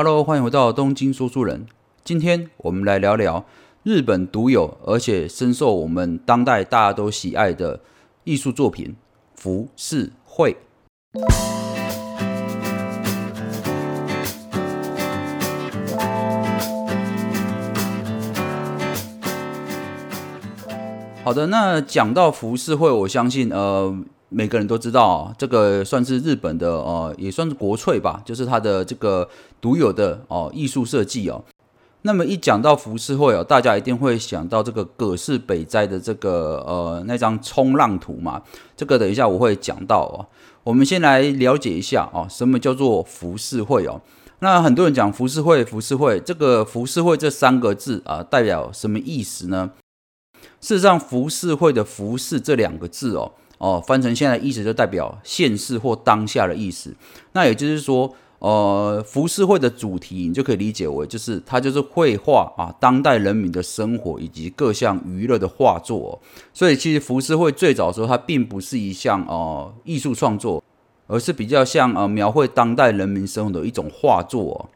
Hello，欢迎回到东京说书人。今天我们来聊聊日本独有而且深受我们当代大家都喜爱的艺术作品——浮世绘。好的，那讲到浮世绘，我相信呃。每个人都知道，这个算是日本的哦，也算是国粹吧，就是它的这个独有的哦艺术设计哦。那么一讲到浮世绘哦，大家一定会想到这个葛饰北斋的这个呃那张冲浪图嘛。这个等一下我会讲到哦。我们先来了解一下哦，什么叫做浮世绘哦？那很多人讲浮世绘，浮世绘这个浮世绘这三个字啊，代表什么意思呢？事实上，浮世绘的浮世这两个字哦。哦，翻成现在意思就代表现世或当下的意思。那也就是说，呃，浮世绘的主题你就可以理解为，就是它就是绘画啊，当代人民的生活以及各项娱乐的画作。所以其实浮世绘最早的时候，它并不是一项呃艺术创作，而是比较像呃描绘当代人民生活的一种画作。哦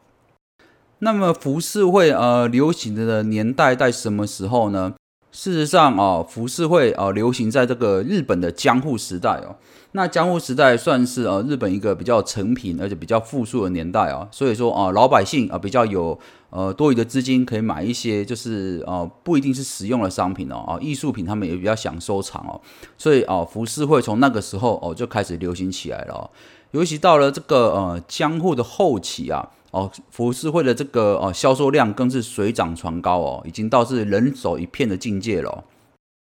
那么浮世绘呃流行的年代在什么时候呢？事实上啊，浮世绘啊流行在这个日本的江户时代哦。那江户时代算是呃日本一个比较成品而且比较富庶的年代啊。所以说啊，老百姓啊比较有呃多余的资金可以买一些就是呃不一定是实用的商品哦啊艺术品他们也比较想收藏哦。所以啊浮世绘从那个时候哦就开始流行起来了。尤其到了这个呃江户的后期啊。哦，浮世绘的这个哦销售量更是水涨船高哦，已经到是人手一片的境界了。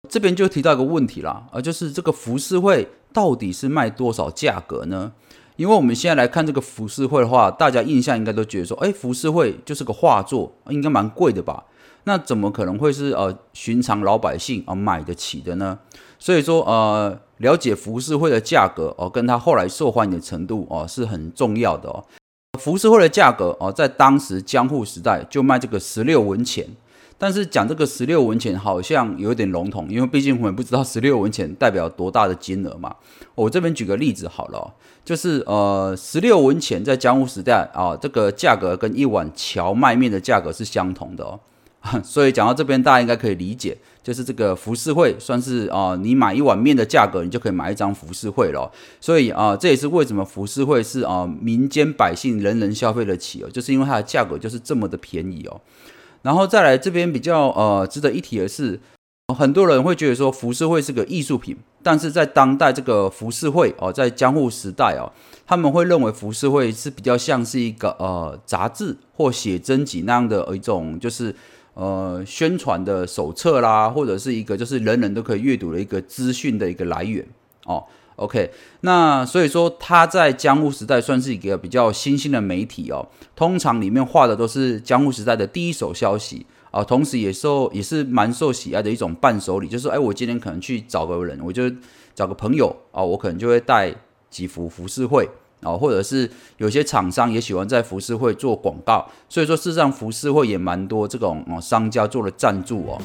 这边就提到一个问题啦，啊，就是这个浮世绘到底是卖多少价格呢？因为我们现在来看这个浮世绘的话，大家印象应该都觉得说，哎，浮世绘就是个画作，应该蛮贵的吧？那怎么可能会是呃寻常老百姓啊买得起的呢？所以说呃，了解浮世绘的价格哦，跟它后来受欢迎的程度哦，是很重要的哦。浮世绘的价格哦，在当时江户时代就卖这个十六文钱，但是讲这个十六文钱好像有点笼统，因为毕竟我们不知道 十六文钱代表多大的金额嘛。我这边举个例子好了，就是呃，十六文钱在江户时代啊，这个价格跟一碗荞麦面的价格是相同的哦。所以讲到这边，大家应该可以理解，就是这个浮世绘算是啊，你买一碗面的价格，你就可以买一张浮世绘了。所以啊，这也是为什么浮世绘是啊民间百姓人人消费得起哦，就是因为它的价格就是这么的便宜哦。然后再来这边比较呃值得一提的是，很多人会觉得说浮世绘是个艺术品，但是在当代这个浮世绘哦，在江户时代哦，他们会认为浮世绘是比较像是一个呃杂志或写真集那样的一种，就是。呃，宣传的手册啦，或者是一个就是人人都可以阅读的一个资讯的一个来源哦。OK，那所以说它在江户时代算是一个比较新兴的媒体哦。通常里面画的都是江户时代的第一手消息啊，同时也受也是蛮受喜爱的一种伴手礼，就是哎，我今天可能去找个人，我就找个朋友啊，我可能就会带几幅浮世绘。哦，或者是有些厂商也喜欢在服饰会做广告，所以说事实上服饰会也蛮多这种哦商家做了赞助哦。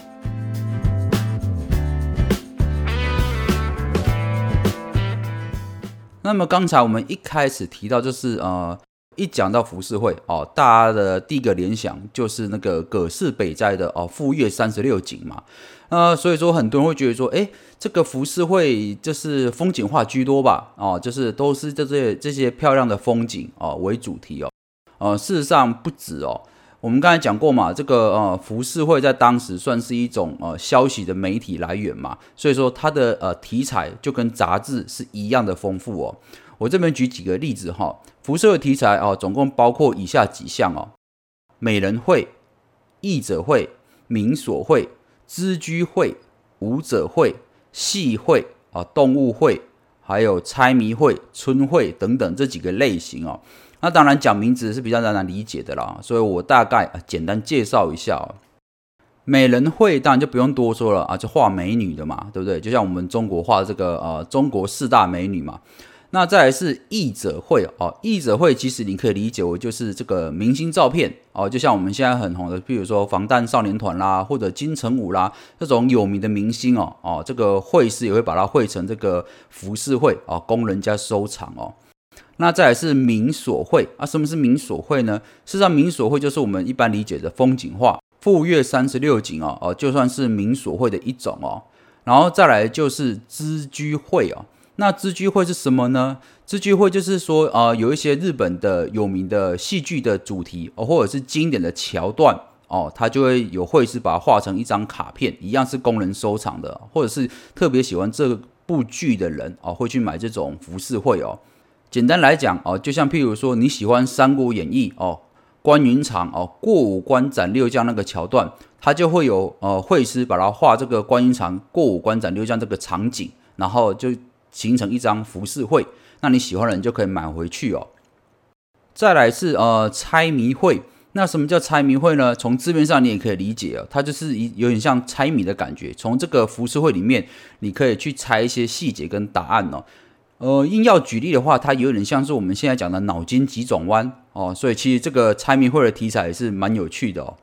那么刚才我们一开始提到，就是呃一讲到浮世绘哦，大家的第一个联想就是那个葛饰北斋的哦富岳三十六景嘛。呃，所以说很多人会觉得说，哎，这个浮世绘就是风景画居多吧？哦，就是都是这些这些漂亮的风景哦为主题哦。呃，事实上不止哦。我们刚才讲过嘛，这个呃浮世绘在当时算是一种呃消息的媒体来源嘛，所以说它的呃题材就跟杂志是一样的丰富哦。我这边举几个例子哈，辐射题材哦，总共包括以下几项哦：美人绘、译者绘、民所绘。织居会、舞者会、戏会啊、动物会，还有猜谜会、春会等等这几个类型哦。那当然讲名字是比较难理解的啦，所以我大概简单介绍一下。哦美人会当然就不用多说了啊，就画美女的嘛，对不对？就像我们中国画这个呃中国四大美女嘛。那再来是译者会哦，译者会其实你可以理解为就是这个明星照片哦，就像我们现在很红的，比如说防弹少年团啦，或者金城武啦这种有名的明星哦哦，这个会师也会把它绘成这个服饰会哦，供人家收藏哦。那再来是民所会啊，什么是民所会呢？事实上，民所会就是我们一般理解的风景画，富岳三十六景哦，哦，就算是民所会的一种哦。然后再来就是知居会哦，那织居会是什么呢？织居会就是说，呃，有一些日本的有名的戏剧的主题哦，或者是经典的桥段哦，它就会有绘师把它画成一张卡片，一样是供人收藏的，或者是特别喜欢这部剧的人哦，会去买这种浮世绘哦。简单来讲哦，就像譬如说你喜欢《三国演义》哦，关云长哦过五关斩六将那个桥段，它就会有呃绘师把它画这个关云长过五关斩六将这个场景，然后就形成一张浮世绘。那你喜欢的人就可以买回去哦。再来是呃猜谜会，那什么叫猜谜会呢？从字面上你也可以理解哦，它就是一有点像猜谜的感觉。从这个浮世绘里面，你可以去猜一些细节跟答案哦。呃，硬要举例的话，它有点像是我们现在讲的脑筋急转弯哦，所以其实这个猜谜会的题材也是蛮有趣的哦。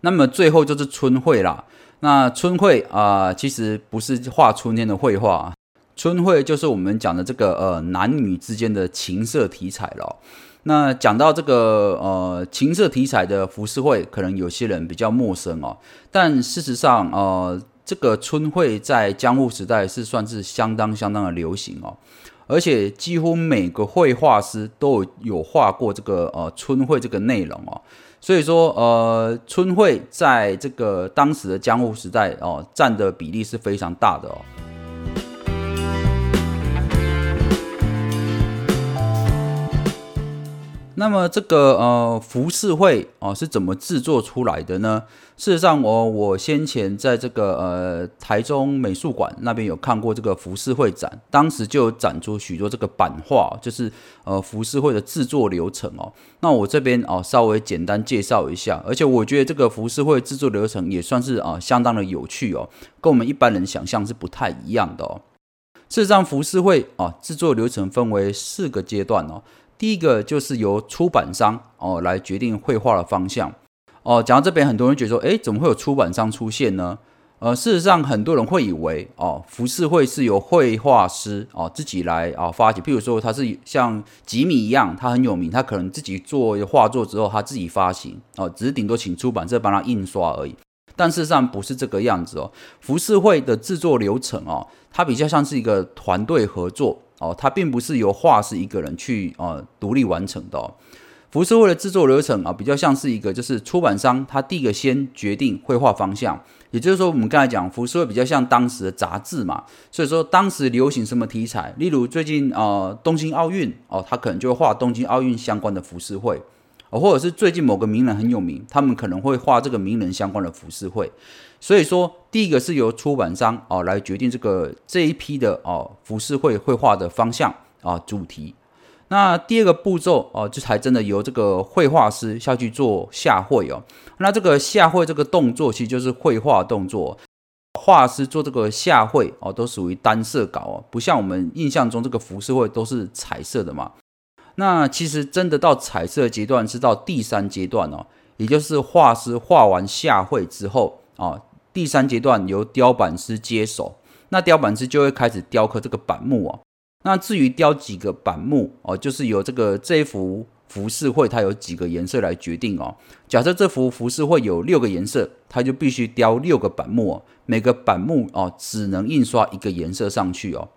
那么最后就是春会啦，那春会啊，其实不是画春天的绘画，春绘就是我们讲的这个呃男女之间的情色题材了。那讲到这个呃情色题材的浮世绘，可能有些人比较陌生哦，但事实上呃。这个春绘在江户时代是算是相当相当的流行哦，而且几乎每个绘画师都有画过这个呃春绘这个内容哦，所以说呃春绘在这个当时的江户时代哦占的比例是非常大的哦。那么这个呃浮世绘哦是怎么制作出来的呢？事实上，我我先前在这个呃台中美术馆那边有看过这个浮世绘展，当时就展出许多这个版画，就是呃浮世绘的制作流程哦。那我这边哦稍微简单介绍一下，而且我觉得这个浮世绘制作流程也算是啊相当的有趣哦，跟我们一般人想象是不太一样的哦。事实上，浮世绘啊制作流程分为四个阶段哦。第一个就是由出版商哦来决定绘画的方向哦。讲到这边，很多人觉得说，哎，怎么会有出版商出现呢？呃，事实上，很多人会以为哦，浮世绘是由绘画师哦自己来啊发起。譬如说，他是像吉米一样，他很有名，他可能自己做画作之后，他自己发行哦，只是顶多请出版社帮他印刷而已。但事实上不是这个样子哦。浮世绘的制作流程哦，它比较像是一个团队合作。哦，它并不是由画师一个人去呃独立完成的。浮世绘的制作流程啊，比较像是一个就是出版商他第一个先决定绘画方向，也就是说我们刚才讲浮世绘比较像当时的杂志嘛，所以说当时流行什么题材，例如最近呃东京奥运哦，他可能就会画东京奥运相关的浮世绘。或者是最近某个名人很有名，他们可能会画这个名人相关的浮世绘。所以说，第一个是由出版商哦来决定这个这一批的哦浮世绘绘画的方向啊主题。那第二个步骤哦，就才真的由这个绘画师下去做下绘哦。那这个下绘这个动作其实就是绘画动作，画师做这个下绘哦都属于单色稿哦，不像我们印象中这个浮世绘都是彩色的嘛。那其实真的到彩色阶段是到第三阶段哦，也就是画师画完下绘之后啊，第三阶段由雕版师接手，那雕版师就会开始雕刻这个板木哦。那至于雕几个板木哦，就是由这个这一幅浮世绘它有几个颜色来决定哦。假设这幅浮世绘有六个颜色，它就必须雕六个板木哦，每个板木哦只能印刷一个颜色上去哦。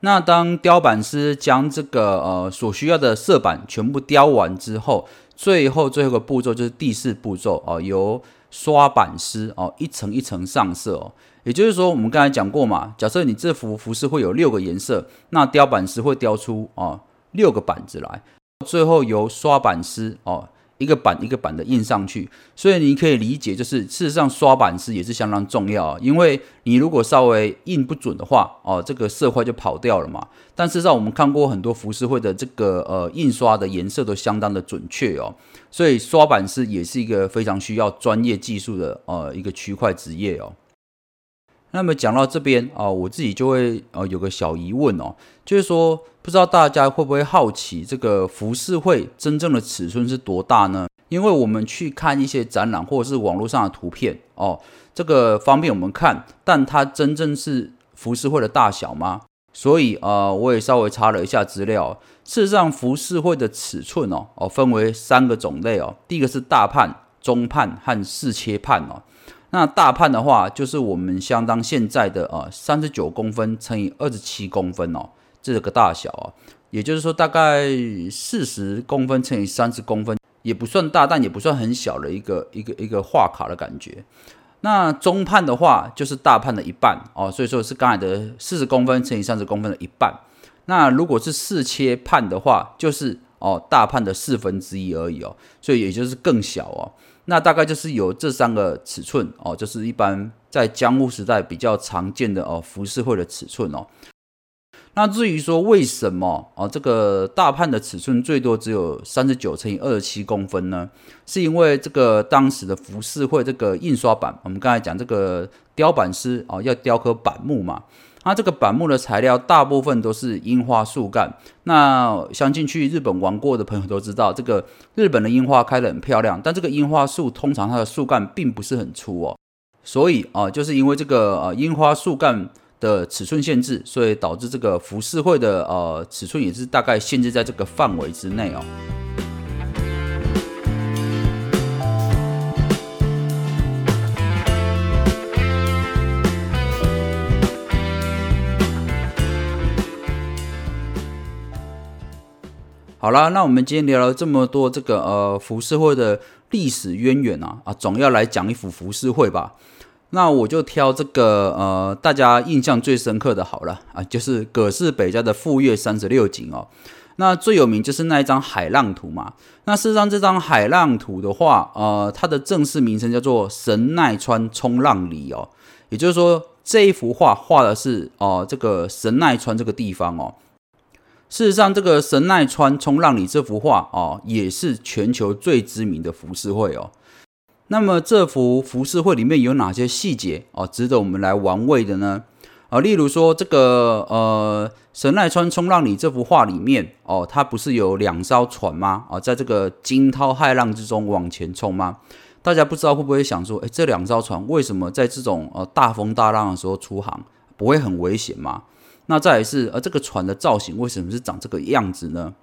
那当雕版师将这个呃所需要的色板全部雕完之后，最后最后一个步骤就是第四步骤哦，由刷板师哦一层一层上色哦。也就是说，我们刚才讲过嘛，假设你这幅服饰会有六个颜色，那雕版师会雕出哦六个板子来，最后由刷板师哦。一个板一个板的印上去，所以你可以理解，就是事实上刷板师也是相当重要，因为你如果稍微印不准的话，哦，这个色块就跑掉了嘛。但事实上我们看过很多浮世绘的这个呃印刷的颜色都相当的准确哦，所以刷板师也是一个非常需要专业技术的呃一个区块职业哦。那么讲到这边啊，我自己就会呃有个小疑问哦，就是说不知道大家会不会好奇这个浮世绘真正的尺寸是多大呢？因为我们去看一些展览或者是网络上的图片哦，这个方便我们看，但它真正是浮世绘的大小吗？所以啊，我也稍微查了一下资料。事实上，浮世绘的尺寸哦哦分为三个种类哦。第一个是大判、中判和四切判哦。那大判的话，就是我们相当现在的呃三十九公分乘以二十七公分哦，这个大小啊，也就是说大概四十公分乘以三十公分，也不算大，但也不算很小的一个一个一个画卡的感觉。那中判的话，就是大判的一半哦，所以说是刚才的四十公分乘以三十公分的一半。那如果是四切判的话，就是哦大判的四分之一而已哦，所以也就是更小哦。那大概就是有这三个尺寸哦，就是一般在江户时代比较常见的哦浮世绘的尺寸哦。那至于说为什么哦这个大判的尺寸最多只有三十九乘以二十七公分呢？是因为这个当时的浮世绘这个印刷版，我们刚才讲这个雕版师哦要雕刻板木嘛，那这个板木的材料大部分都是樱花树干。那相信去日本玩过的朋友都知道，这个日本的樱花开得很漂亮，但这个樱花树通常它的树干并不是很粗哦，所以啊就是因为这个呃樱花树干。的尺寸限制，所以导致这个浮世绘的呃尺寸也是大概限制在这个范围之内哦。好啦，那我们今天聊了这么多这个呃浮世绘的历史渊源啊啊，总要来讲一幅浮世绘吧。那我就挑这个呃，大家印象最深刻的好了啊，就是葛饰北家的富岳三十六景哦。那最有名就是那一张海浪图嘛。那事实上这张海浪图的话，呃，它的正式名称叫做神奈川冲浪里哦。也就是说，这一幅画画的是哦，这个神奈川这个地方哦。事实上，这个神奈川冲浪里这幅画哦，也是全球最知名的浮世绘哦。那么这幅浮世绘里面有哪些细节哦，值得我们来玩味的呢？啊，例如说这个呃神奈川冲浪里这幅画里面哦，它不是有两艘船吗？啊，在这个惊涛骇浪之中往前冲吗？大家不知道会不会想说，哎，这两艘船为什么在这种呃大风大浪的时候出航，不会很危险吗？那再来是，呃，这个船的造型为什么是长这个样子呢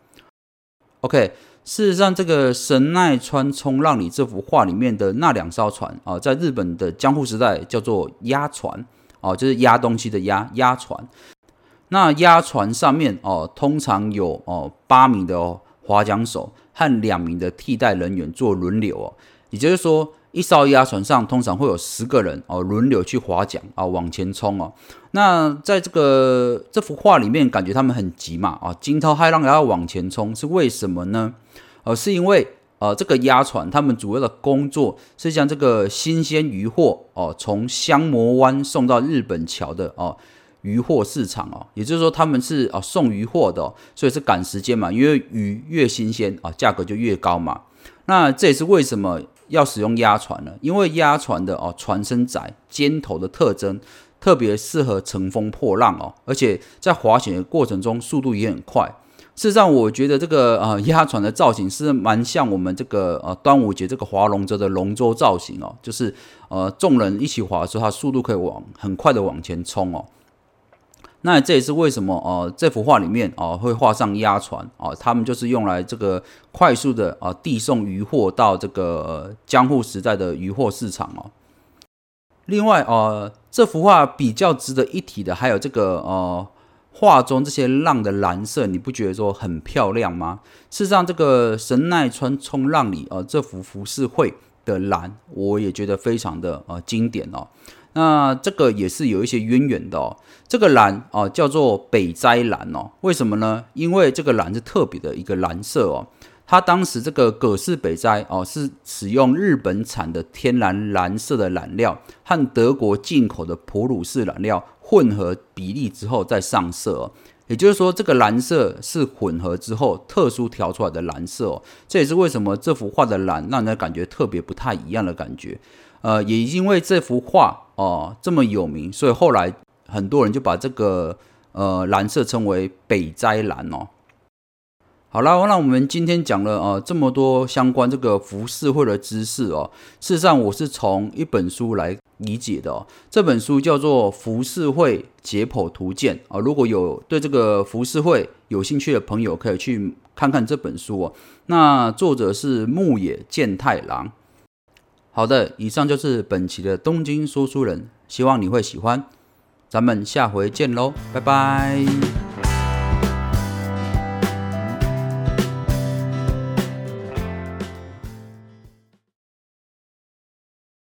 ？OK。事实上，这个神奈川冲浪里这幅画里面的那两艘船啊，在日本的江户时代叫做压船哦，就是压东西的压压船。那压船上面哦，通常有哦八名的划桨手和两名的替代人员做轮流哦，也就是说。一艘压船上通常会有十个人哦，轮流去划桨啊，往前冲哦。那在这个这幅画里面，感觉他们很急嘛啊，惊涛骇浪也要往前冲，是为什么呢？呃，是因为呃，这个压船他们主要的工作是将这个新鲜渔货哦，从香磨湾送到日本桥的哦渔货市场哦，也就是说他们是啊送渔货的，所以是赶时间嘛，因为鱼越新鲜啊，价格就越高嘛。那这也是为什么。要使用压船了，因为压船的哦船身窄、尖头的特征特别适合乘风破浪哦，而且在滑行的过程中速度也很快。事实上，我觉得这个呃压船的造型是蛮像我们这个呃端午节这个划龙舟的龙舟造型哦，就是呃众人一起划的时候，它速度可以往很快的往前冲哦。那这也是为什么哦，这幅画里面哦会画上压船哦，他们就是用来这个快速的啊递送渔货到这个江户时代的渔货市场哦。另外哦，这幅画比较值得一提的还有这个呃画中这些浪的蓝色，你不觉得说很漂亮吗？事实上，这个神奈川冲浪里啊这幅浮世绘的蓝，我也觉得非常的呃经典哦。那这个也是有一些渊源的哦。这个蓝哦叫做北斋蓝哦，为什么呢？因为这个蓝是特别的一个蓝色哦。它当时这个葛饰北斋哦是使用日本产的天然蓝色的染料和德国进口的普鲁士染料混合比例之后再上色哦。也就是说，这个蓝色是混合之后特殊调出来的蓝色哦。这也是为什么这幅画的蓝让人感觉特别不太一样的感觉。呃，也因为这幅画哦这么有名，所以后来很多人就把这个呃蓝色称为北斋蓝哦。好了，那我们今天讲了呃这么多相关这个浮世绘的知识哦。事实上，我是从一本书来理解的哦。这本书叫做《浮世绘解剖图鉴》啊，如果有对这个浮世绘有兴趣的朋友，可以去看看这本书哦。那作者是牧野健太郎。好的，以上就是本期的东京说书人，希望你会喜欢。咱们下回见喽，拜拜。